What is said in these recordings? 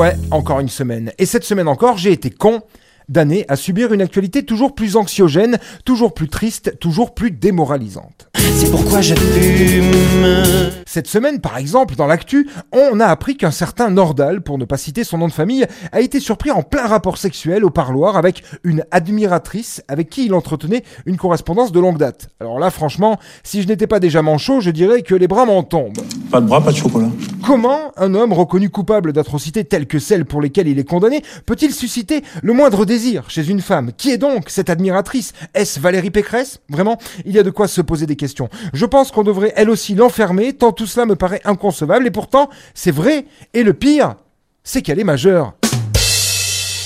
ouais, encore une semaine. Et cette semaine encore, j'ai été con d'années à subir une actualité toujours plus anxiogène, toujours plus triste, toujours plus démoralisante. C'est pourquoi je fume. Cette semaine, par exemple, dans l'actu, on a appris qu'un certain Nordal, pour ne pas citer son nom de famille, a été surpris en plein rapport sexuel au parloir avec une admiratrice avec qui il entretenait une correspondance de longue date. Alors là, franchement, si je n'étais pas déjà manchot, je dirais que les bras m'en tombent. Pas de bras, pas de chocolat. Comment un homme reconnu coupable d'atrocités telles que celles pour lesquelles il est condamné peut-il susciter le moindre désir chez une femme? Qui est donc cette admiratrice? Est-ce Valérie Pécresse? Vraiment, il y a de quoi se poser des questions. Je pense qu'on devrait elle aussi l'enfermer, tant tout cela me paraît inconcevable, et pourtant, c'est vrai, et le pire, c'est qu'elle est majeure.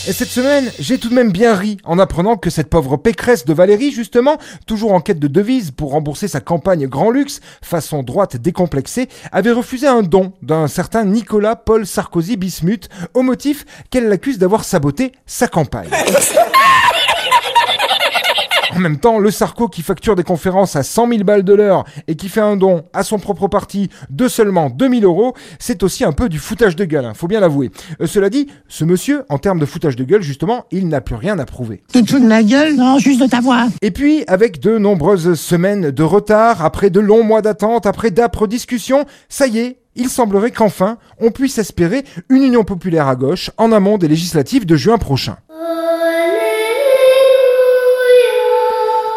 Et cette semaine, j'ai tout de même bien ri en apprenant que cette pauvre pécresse de Valérie, justement, toujours en quête de devises pour rembourser sa campagne grand luxe, façon droite décomplexée, avait refusé un don d'un certain Nicolas Paul Sarkozy Bismuth au motif qu'elle l'accuse d'avoir saboté sa campagne. En même temps, le Sarko qui facture des conférences à 100 000 balles de l'heure et qui fait un don à son propre parti de seulement 2000 euros, c'est aussi un peu du foutage de gueule, hein, faut bien l'avouer. Euh, cela dit, ce monsieur, en termes de foutage de gueule, justement, il n'a plus rien à prouver. Tu te fous de ma gueule? Non, juste de ta voix. Et puis, avec de nombreuses semaines de retard, après de longs mois d'attente, après d'âpres discussions, ça y est, il semblerait qu'enfin, on puisse espérer une union populaire à gauche en amont des législatives de juin prochain.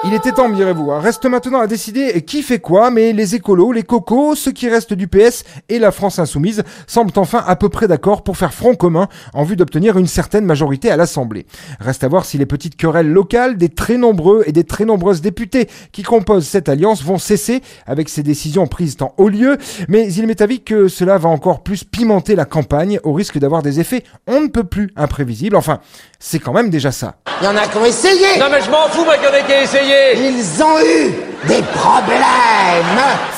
Il était temps, me direz-vous. hein. Reste maintenant à décider qui fait quoi, mais les écolos, les cocos, ceux qui restent du PS et la France insoumise semblent enfin à peu près d'accord pour faire front commun en vue d'obtenir une certaine majorité à l'Assemblée. Reste à voir si les petites querelles locales des très nombreux et des très nombreuses députés qui composent cette alliance vont cesser avec ces décisions prises en haut lieu, mais il m'est avis que cela va encore plus pimenter la campagne au risque d'avoir des effets on ne peut plus imprévisibles. Enfin, c'est quand même déjà ça. Il y en a qui ont essayé. Non mais je m'en fous moi qu'il y en ait Ils ont eu des problèmes.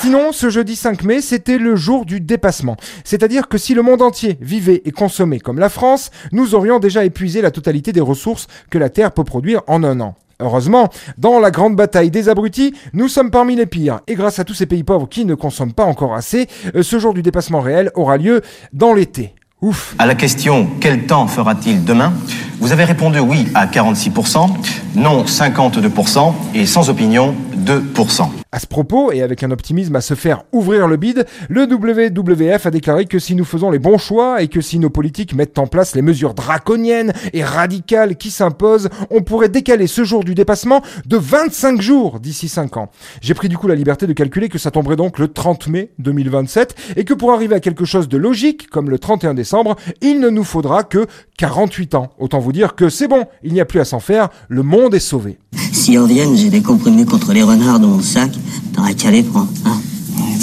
Sinon, ce jeudi 5 mai, c'était le jour du dépassement. C'est-à-dire que si le monde entier vivait et consommait comme la France, nous aurions déjà épuisé la totalité des ressources que la Terre peut produire en un an. Heureusement, dans la grande bataille des abrutis, nous sommes parmi les pires. Et grâce à tous ces pays pauvres qui ne consomment pas encore assez, euh, ce jour du dépassement réel aura lieu dans l'été. Ouf. À la question quel temps fera-t-il demain? Vous avez répondu oui à 46%, non 52% et sans opinion 2%. À ce propos, et avec un optimisme à se faire ouvrir le bide, le WWF a déclaré que si nous faisons les bons choix et que si nos politiques mettent en place les mesures draconiennes et radicales qui s'imposent, on pourrait décaler ce jour du dépassement de 25 jours d'ici 5 ans. J'ai pris du coup la liberté de calculer que ça tomberait donc le 30 mai 2027 et que pour arriver à quelque chose de logique, comme le 31 décembre, il ne nous faudra que 48 ans. Autant vous dire que c'est bon, il n'y a plus à s'en faire, le monde est sauvé. Si en Vienne, j'ai des comprimés contre les renards dans mon sac, t'aurais qu'à les prendre, hein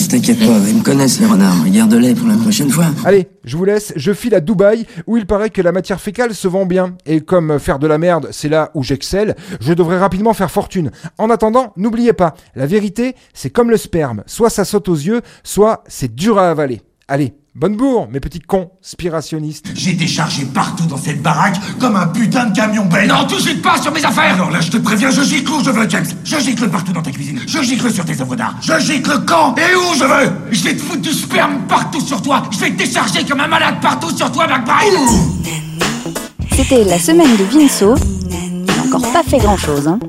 T'inquiète pas, ils me connaissent les renards. Garde-les pour la prochaine fois. Allez, je vous laisse, je file à Dubaï où il paraît que la matière fécale se vend bien. Et comme faire de la merde, c'est là où j'excelle, je devrais rapidement faire fortune. En attendant, n'oubliez pas, la vérité, c'est comme le sperme. Soit ça saute aux yeux, soit c'est dur à avaler. Allez, bonne bourre, mes petits cons spirationnistes. J'ai déchargé partout dans cette baraque comme un putain de camion belle. Non, tout de suite pas sur mes affaires Alors là, je te préviens, je gicle où je veux, James. Je gicle partout dans ta cuisine. Je gicle sur tes œuvres d'art. Je gicle quand et où je veux. Je vais te foutre du sperme partout sur toi Je vais te décharger comme un malade partout sur toi, McBride C'était la semaine de Vinceau. Il n'a encore pas fait grand-chose. Hein.